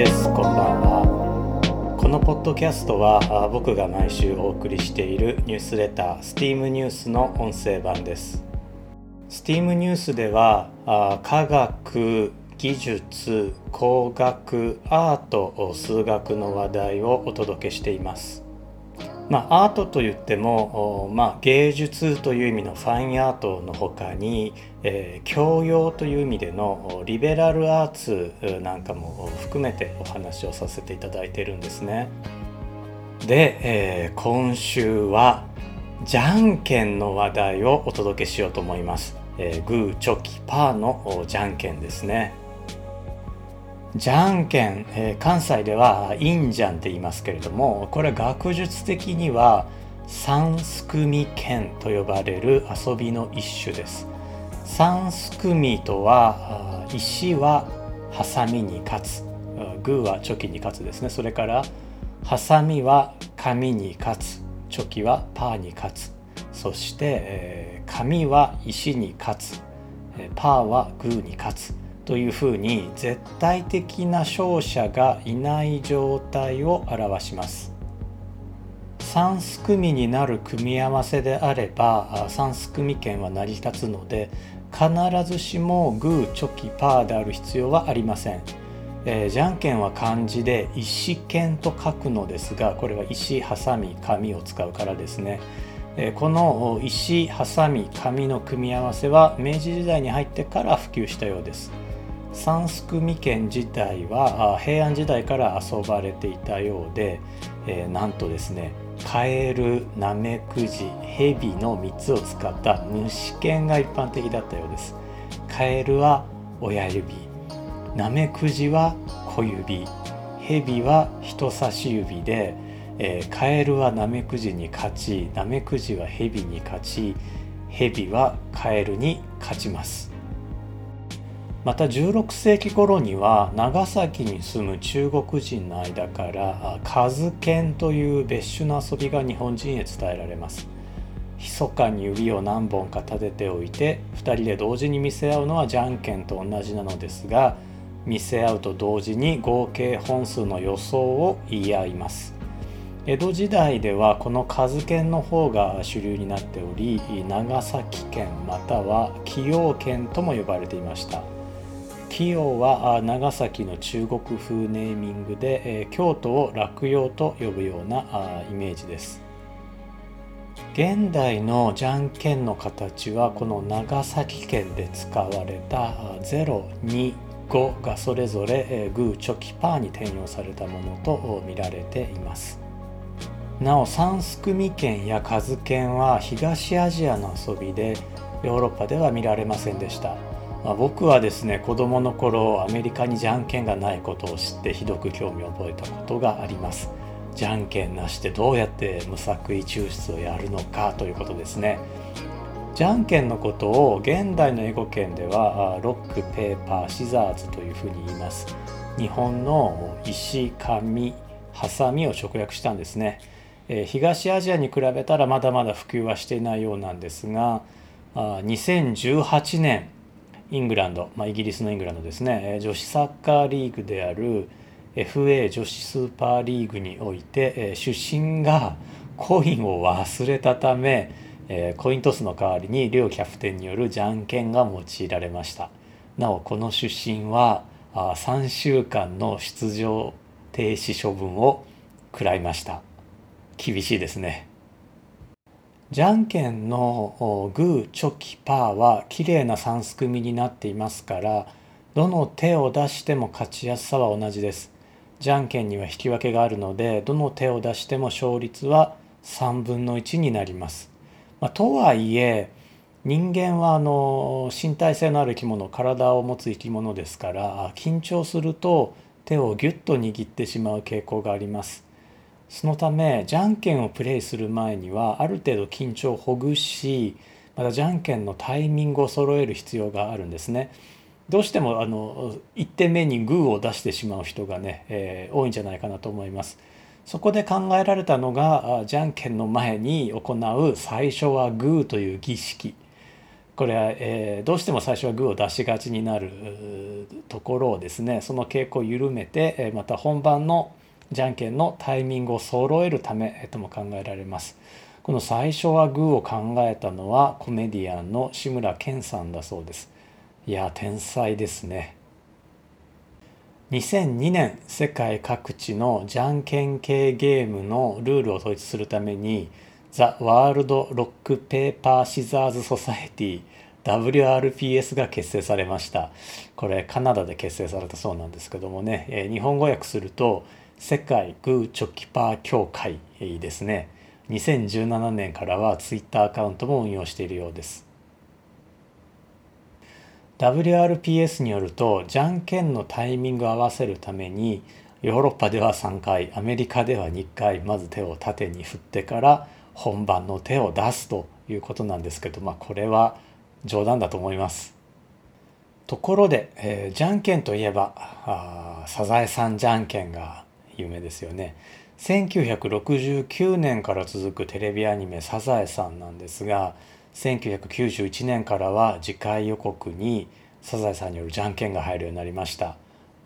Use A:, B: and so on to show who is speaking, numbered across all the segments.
A: です。こんばんは。このポッドキャストは僕が毎週お送りしているニュースレター STEAM ニュースの音声版です。STEAM ニュースでは科学技術工学アート数学の話題をお届けしています。まあ、アートといっても、まあ、芸術という意味のファインアートの他に、えー、教養という意味でのリベラルアーツなんかも含めてお話をさせていただいてるんですね。で、えー、今週はじゃんけんの話題をお届けしようと思います。えー、グーチョキパーのじゃんけんですね。じゃんけん、えー、関西ではインジャンって言いますけれどもこれ学術的には三すくみ剣と呼ばれる遊びの一種です。三すくみとは石はハサミに勝つ。グーはチョキに勝つですね。それからハサミは紙に勝つ。チョキはパーに勝つ。そして、えー、紙は石に勝つ。パーはグーに勝つ。というふうに絶対的な勝者がいない状態を表します。3すくみになる組み合わせであれば3すくみ剣は成り立つので必ずしもグーチョキパーである必要はありません。えー、じゃんけんは漢字で石剣と書くのですがこれは石ハサミ紙を使うからですね。えこの石ハサミ紙の組み合わせは明治時代に入ってから普及したようです。三すくみ剣自体は平安時代から遊ばれていたようで、えー、なんとですねカエルナメクジヘビの3つを使った虫剣が一般的だったようです。カエルは親指ナメクジは小指ヘビは人差し指で、えー、カエルはナメクジに勝ちナメクジはヘビに勝ちヘビはカエルに勝ちます。また16世紀頃には長崎に住む中国人の間から数剣という別種の遊びが日本人へ伝えられます。密かに指を何本か立てておいて2人で同時に見せ合うのはじゃんけんと同じなのですが見せ合うと同時に合計本数の予想を言い合います。江戸時代ではこの数剣の方が主流になっており長崎県または崎陽剣とも呼ばれていました。紀陽は長崎の中国風ネーミングで京都を落葉と呼ぶようなイメージです。現代のじゃんけんの形はこの長崎県で使われた025がそれぞれグーチョキパーに転用されたものと見られています。なお三すくみ剣や数剣は東アジアの遊びでヨーロッパでは見られませんでした。まあ、僕はですね子供の頃アメリカにじゃんけんがないことを知ってひどく興味を覚えたことがあります。じゃんけんなしでどうやって無作為抽出をやるのかということですね。じゃんけんのことを現代の英語圏ではロックペーパーシザーズというふうに言います。日本の石紙ハサミを直訳したんですね。東アジアに比べたらまだまだ普及はしていないようなんですが2018年イングランド、まあ、イギリスのイングランドですね。女子サッカーリーグである FA 女子スーパーリーグにおいて出身がコインを忘れたためコイントスの代わりに両キャプテンによるじゃんけんが用いられました。なおこの出身は3週間の出場停止処分を食らいました。厳しいですね。じゃんけんのグーチョキパーは綺麗な3すくみになっていますからどの手を出しても勝ちやすさは同じです。じゃんけんには引き分けがあるのでどの手を出しても勝率は3分の1になります、まあ、とはいえ人間はあの身体性のある生き物体を持つ生き物ですから緊張すると手をギュッと握ってしまう傾向があります。そのためじゃんけんをプレイする前にはある程度緊張をほぐしまたじゃんけんのタイミングを揃える必要があるんですね。どうしてもあの1点目にグーを出してしまう人がね、えー、多いんじゃないかなと思います。そこで考えられたのがじゃんけんの前に行う最初はグーという儀式。これは、えー、どうしても最初はグーを出しがちになるところをですねその傾向を緩めて、えまた本番のじゃんけんのタイミングを揃えるためとも考えられます。この最初はグーを考えたのはコメディアンの志村けんさんだそうです。いや天才ですね。2002年世界各地のじゃんけん系ゲームのルールを統一するためにザ・ワールド・ロック・ペーパー・シザーズ・ソサエティ WRPS が結成されましたこれカナダで結成されたそうなんですけどもね、え、日本語訳すると世界グーチョキパー協会ですね2017年からはツイッターアカウントも運用しているようです WRPS によるとじゃんけんのタイミングを合わせるためにヨーロッパでは3回アメリカでは2回まず手を縦に振ってから本番の手を出すということなんですけど、まあ、これは冗談だと思います。ところで、えー、じゃんけんといえばあサザエさんじゃんけんが有名ですよね。1969年から続くテレビアニメ「サザエさん」なんですが1991年からは次回予告にサザエさんによるじゃんけんが入るようになりました。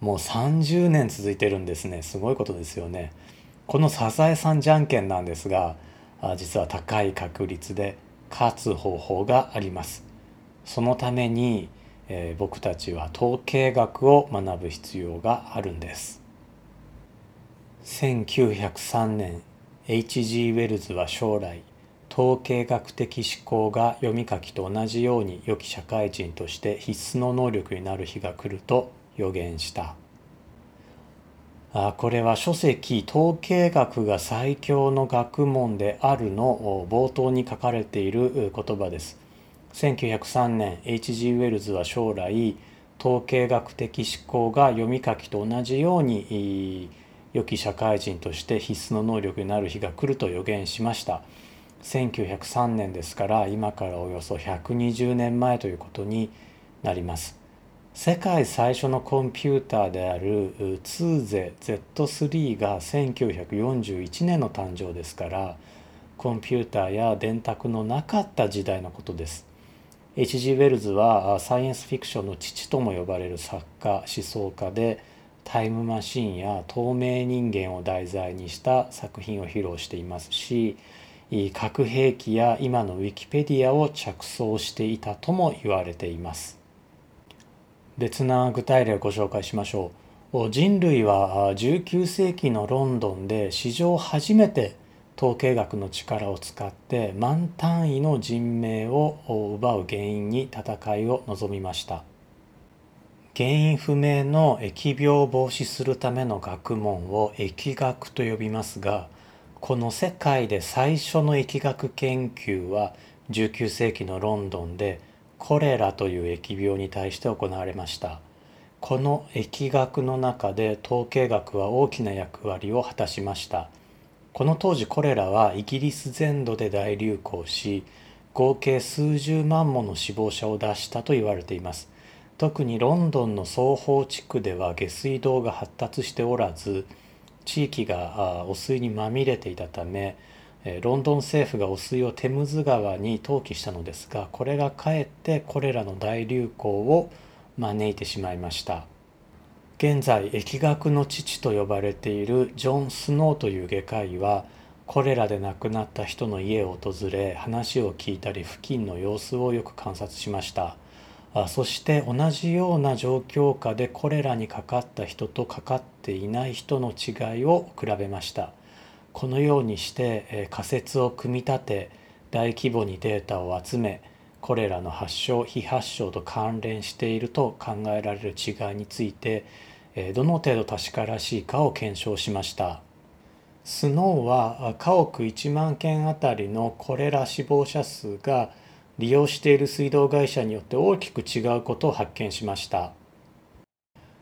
A: もう30年続いてるんですね。すごいことですよね。このサザエさんじゃんけんなんですが実は高い確率で勝つ方法があります。そのために、えー、僕たちは統計学を学ぶ必要があるんです。1903年 H.G. ウェルズは将来統計学的思考が読み書きと同じように良き社会人として必須の能力になる日が来ると予言したあこれは書籍「統計学が最強の学問である」の冒頭に書かれている言葉です。1903年 H.G. ウェルズは将来統計学的思考が読み書きと同じように良き社会人として必須の能力になる日が来ると予言しました1903年ですから今からおよそ120年前ということになります世界最初のコンピューターであるツーゼ Z3 が1941年の誕生ですからコンピューターや電卓のなかった時代のことです H.G. ウェルズはサイエンスフィクションの父とも呼ばれる作家思想家でタイムマシンや透明人間を題材にした作品を披露していますし核兵器や今のウィキペディアを着想していたとも言われています。別な具体例をご紹介しましょう。人類は19世紀のロンドンで史上初めて統計学の力を使って万単位の人命を奪う原因に戦いを臨みました。原因不明の疫病を防止するための学問を疫学と呼びますがこの世界で最初の疫学研究は19世紀のロンドンでコレラという疫病に対して行われました。この疫学の中で統計学は大きな役割を果たしました。この当時コレラはイギリス全土で大流行し合計数十万もの死亡者を出したと言われています。特にロンドンの双方地区では下水道が発達しておらず地域が汚水にまみれていたためロンドン政府が汚水をテムズ川に投棄したのですがこれがかえってこれらの大流行を招いてしまいました。現在疫学の父と呼ばれているジョン・スノーという外科医はコレラで亡くなった人の家を訪れ話を聞いたり付近の様子をよく観察しました。あそして同じような状況下でコレラにかかった人とかかっていない人の違いを比べました。このようにして仮説を組み立て大規模にデータを集めこれらの発症非発症と関連していると考えられる違いについてどの程度確からしいかを検証しました。スノーは家屋1万件あたりのコレラ死亡者数が利用している水道会社によって大きく違うことを発見しました。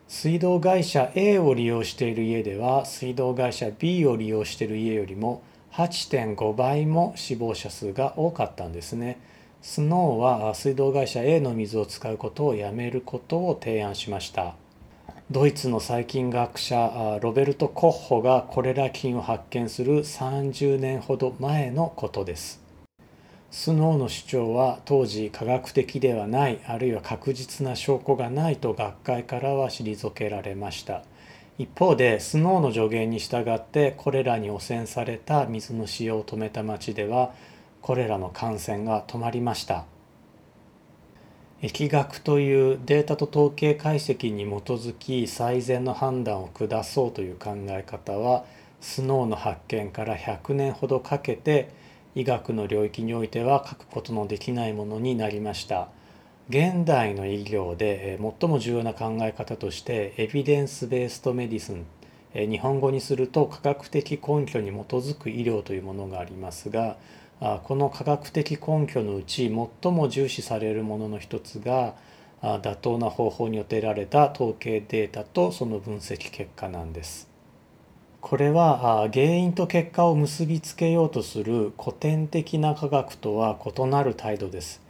A: 水道会社 A を利用している家では水道会社 B を利用している家よりも8.5倍も死亡者数が多かったんですね。スノーは水道会社 A の水を使うことをやめることを提案しました。ドイツの細菌学者ロベルト・コッホがコレラ菌を発見する30年ほど前のことです。スノーの主張は当時科学的ではないあるいは確実な証拠がないと学会からは退けられました。一方でスノーの助言に従ってこれらに汚染された水の使用を止めた町ではこれらの感染が止まりました。疫学というデータと統計解析に基づき最善の判断を下そうという考え方はスノーの発見から100年ほどかけて医学の領域においては書くことのできないものになりました現代の医療で最も重要な考え方としてエビデンス・ベースト・メディスン日本語にすると科学的根拠に基づく医療というものがありますがこの科学的根拠のうち最も重視されるものの一つが妥当な方法によって得られた統計データとその分析結果なんです。これは原因と結果を結びつけようとする古典的な科学とは異なる態度です。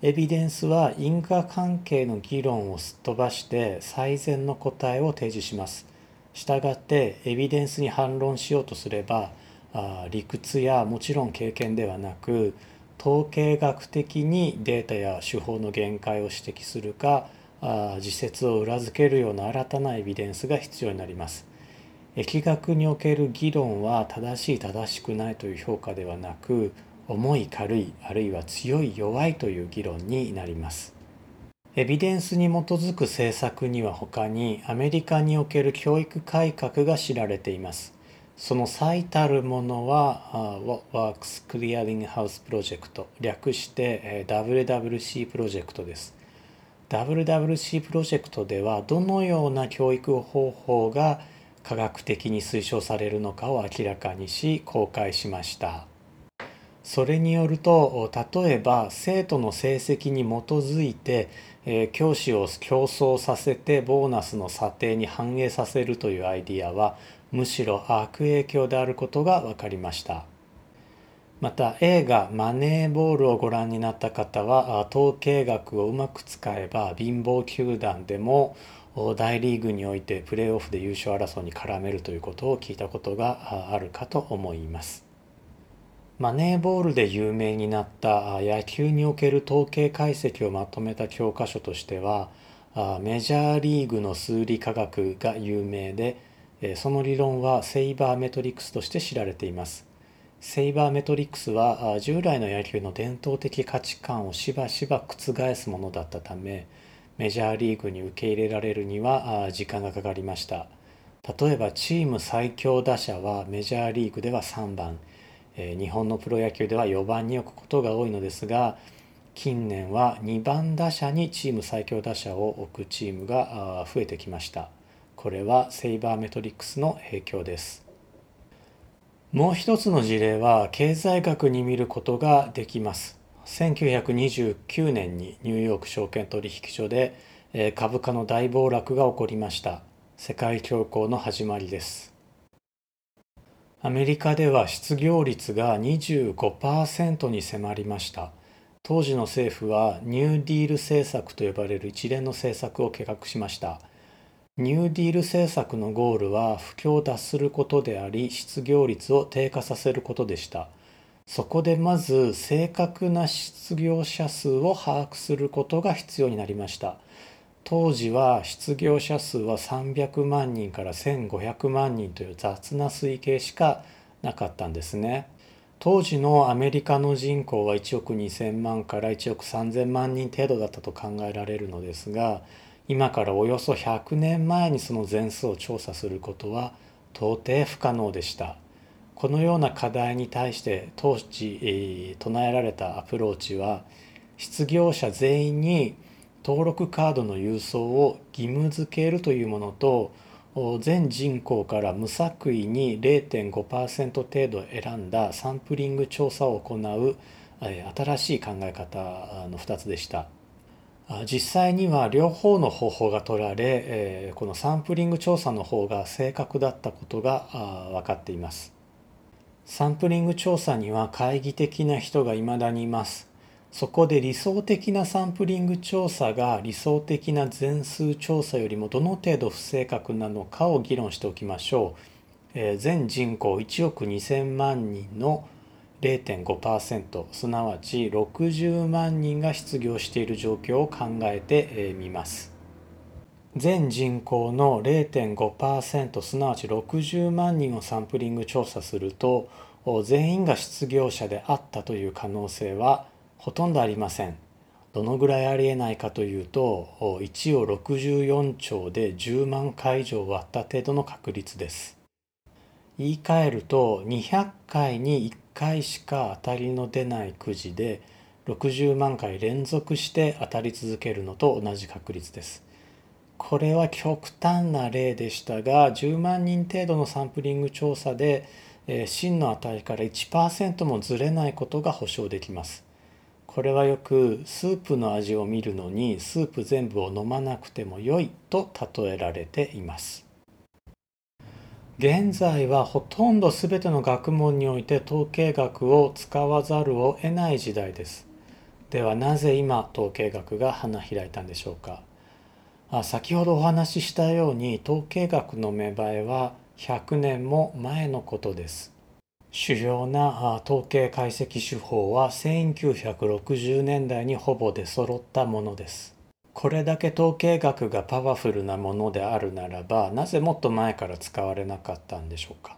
A: エビデンスは因果関係の議論をすっ飛ばして最善の答えを提示します。したがってエビデンスに反論しようとすれば理屈やもちろん経験ではなく統計学的にデータや手法の限界を指摘するか自説を裏付けるような新たなエビデンスが必要になります。疫学における議論は正しい正しくないという評価ではなく重い軽いあるいは強い弱いという議論になります。エビデンスに基づく政策には他にアメリカにおける教育改革が知られています。その最たるものは What Works Clearing House プロジェクト略して WWC プロジェクトです WWC プロジェクトではどのような教育方法が科学的に推奨されるのかを明らかにし公開しました。それによると例えば生徒の成績に基づいてえ教師を競争させてボーナスの査定に反映させるというアイディアはむしろ悪影響であることが分かりました。また映画「マネーボール」をご覧になった方は統計学をうまく使えば貧乏球団でも大リーグにおいてプレーオフで優勝争いに絡めるということを聞いたことがあるかと思います。マネーボールで有名になった野球における統計解析をまとめた教科書としてはメジャーリーグの数理科学が有名でその理論はセイバーメトリクスとして知られています。セイバーメトリックスは従来の野球の伝統的価値観をしばしば覆すものだったためメジャーリーグに受け入れられるには時間がかかりました。例えばチーム最強打者はメジャーリーグでは3番日本のプロ野球では4番に置くことが多いのですが近年は2番打者にチーム最強打者を置くチームが増えてきました。これはセイバーメトリックスの影響です。もう一つの事例は経済学に見ることができます。1929年にニューヨーク証券取引所で株価の大暴落が起こりました。世界恐慌の始まりです。アメリカでは失業率が25%に迫りました。当時の政府はニューディール政策と呼ばれる一連の政策を計画しました。ニューディール政策のゴールは不況を脱することであり失業率を低下させることでした。そこでまず正確な失業者数を把握することが必要になりました。当時は失業者数は300万人から1500万人という雑な推計しかなかったんですね。当時のアメリカの人口は1億2000万から1億3000万人程度だったと考えられるのですが今からおよそ100年前にその全数を調査することは到底不可能でした。このような課題に対して当時、えー、唱えられたアプローチは失業者全員に登録カードの郵送を義務付けるというものと全人口から無作為に0.5%程度選んだサンプリング調査を行う新しい考え方の2つでした。実際には両方の方法が取られこのサンプリング調査の方が正確だったことが分かっていますサンプリング調査には懐疑的な人が未だにいます。そこで理想的なサンプリング調査が理想的な全数調査よりもどの程度不正確なのかを議論しておきましょう。全人口1億2000万人の0.5%すなわち60万人が失業している状況を考えてみます。全人口の0.5%すなわち60万人をサンプリング調査すると全員が失業者であったという可能性はほとんどありませんどのぐらいありえないかというと1を64兆で10万回以上割った程度の確率です言い換えると200回に1回しか当たりの出ないくじで60万回連続して当たり続けるのと同じ確率です。これは極端な例でしたが10万人程度のサンプリング調査で、えー、真の値から1%もずれないことが保証できます。これはよくスープの味を見るのにスープ全部を飲まなくても良いと例えられています。現在はほとんど全ての学問において統計学を使わざるを得ない時代です。ではなぜ今統計学が花開いたんでしょうか先ほどお話ししたように統計学の芽生えは100年も前のことです。主要な統計解析手法は1960年代にほぼ出揃ったものです。これだけ統計学がパワフルなものであるならばなぜもっと前から使われなかったんでしょうか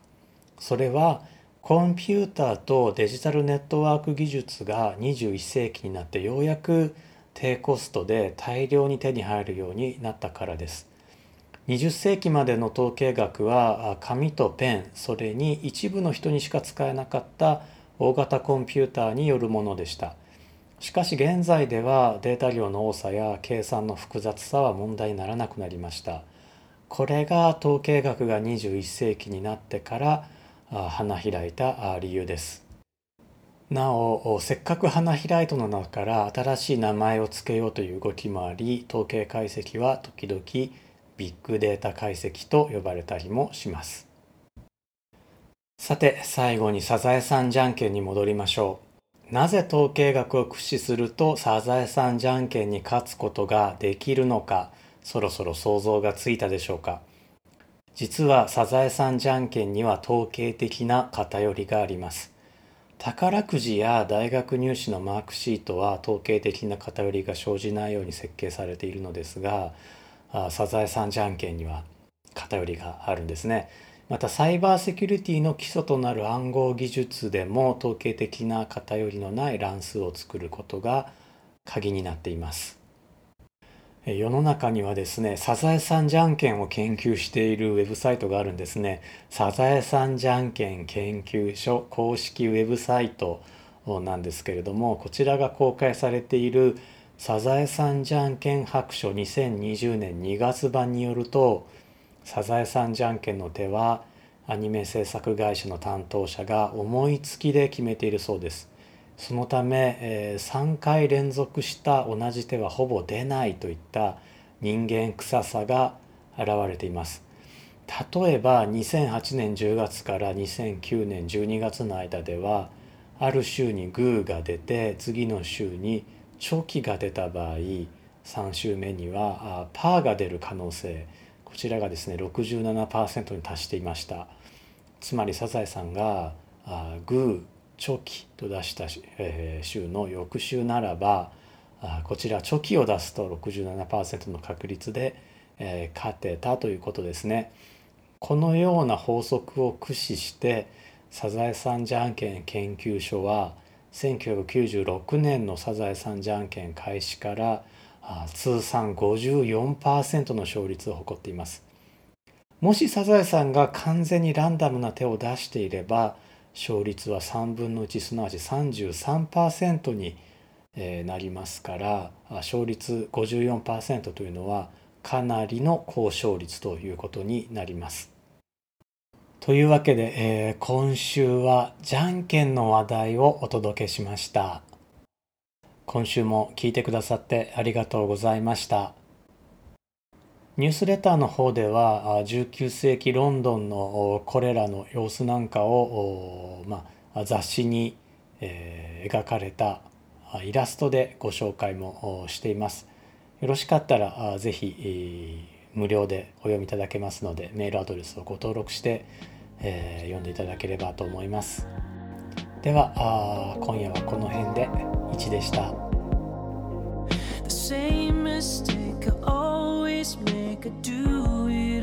A: それはコンピューターとデジタルネットワーク技術が21世紀になってようやく低コストで大量に手に入るようになったからです20世紀までの統計学は紙とペンそれに一部の人にしか使えなかった大型コンピューターによるものでしたしかし現在ではデータ量の多さや計算の複雑さは問題にならなくなりました。これが統計学が21世紀になってから花開いた理由です。なおせっかく花開いたの中から新しい名前を付けようという動きもあり統計解析は時々ビッグデータ解析と呼ばれたりもします。さて最後にサザエさんじゃんけんに戻りましょう。なぜ統計学を駆使するとサザエさんじゃんけんに勝つことができるのかそろそろ想像がついたでしょうか実はサザエさんじゃんけんには統計的な偏りがあります宝くじや大学入試のマークシートは統計的な偏りが生じないように設計されているのですがサザエさんじゃんけんには偏りがあるんですね。またサイバーセキュリティの基礎となる暗号技術でも統計的な偏りのない乱数を作ることが鍵になっています。世の中にはですねサザエさんじゃんけんを研究しているウェブサイトがあるんですね。サザエさんじゃんけん研究所公式ウェブサイトなんですけれどもこちらが公開されているサザエさんじゃんけん白書2020年2月版によるとサザエさんじゃんけんの手はアニメ制作会社の担当者が思いつきで決めているそうです。そのため、えー、3回連続した同じ手はほぼ出ないといった人間臭さが現れています。例えば2008年10月から2009年12月の間ではある週にグーが出て次の週にチョキが出た場合3週目にはパーが出る可能性こちらがですね67%に達していました。つまりサザエさんがあグーチョキと出した、週の翌週ならばこちらチョキを出すと67%の確率で、勝てたということですね。このような法則を駆使してサザエさんじゃんけん研究所は1996年のサザエさんじゃんけん開始から通算54%の勝率を誇っています。もしサザエさんが完全にランダムな手を出していれば勝率は3分の1すなわち33%になりますから勝率54%というのはかなりの高勝率ということになります。というわけで、えー、今週はじゃんけんの話題をお届けしました。今週も聞いてくださってありがとうございました。ニュースレターの方では19世紀ロンドンのこれらの様子なんかを、まあ、雑誌に、えー、描かれたイラストでご紹介もしています。よろしかったらぜひ、えー、無料でお読みいただけますのでメールアドレスをご登録して、えー、読んでいただければと思います。
B: では今夜はこの辺で1でした。could do it.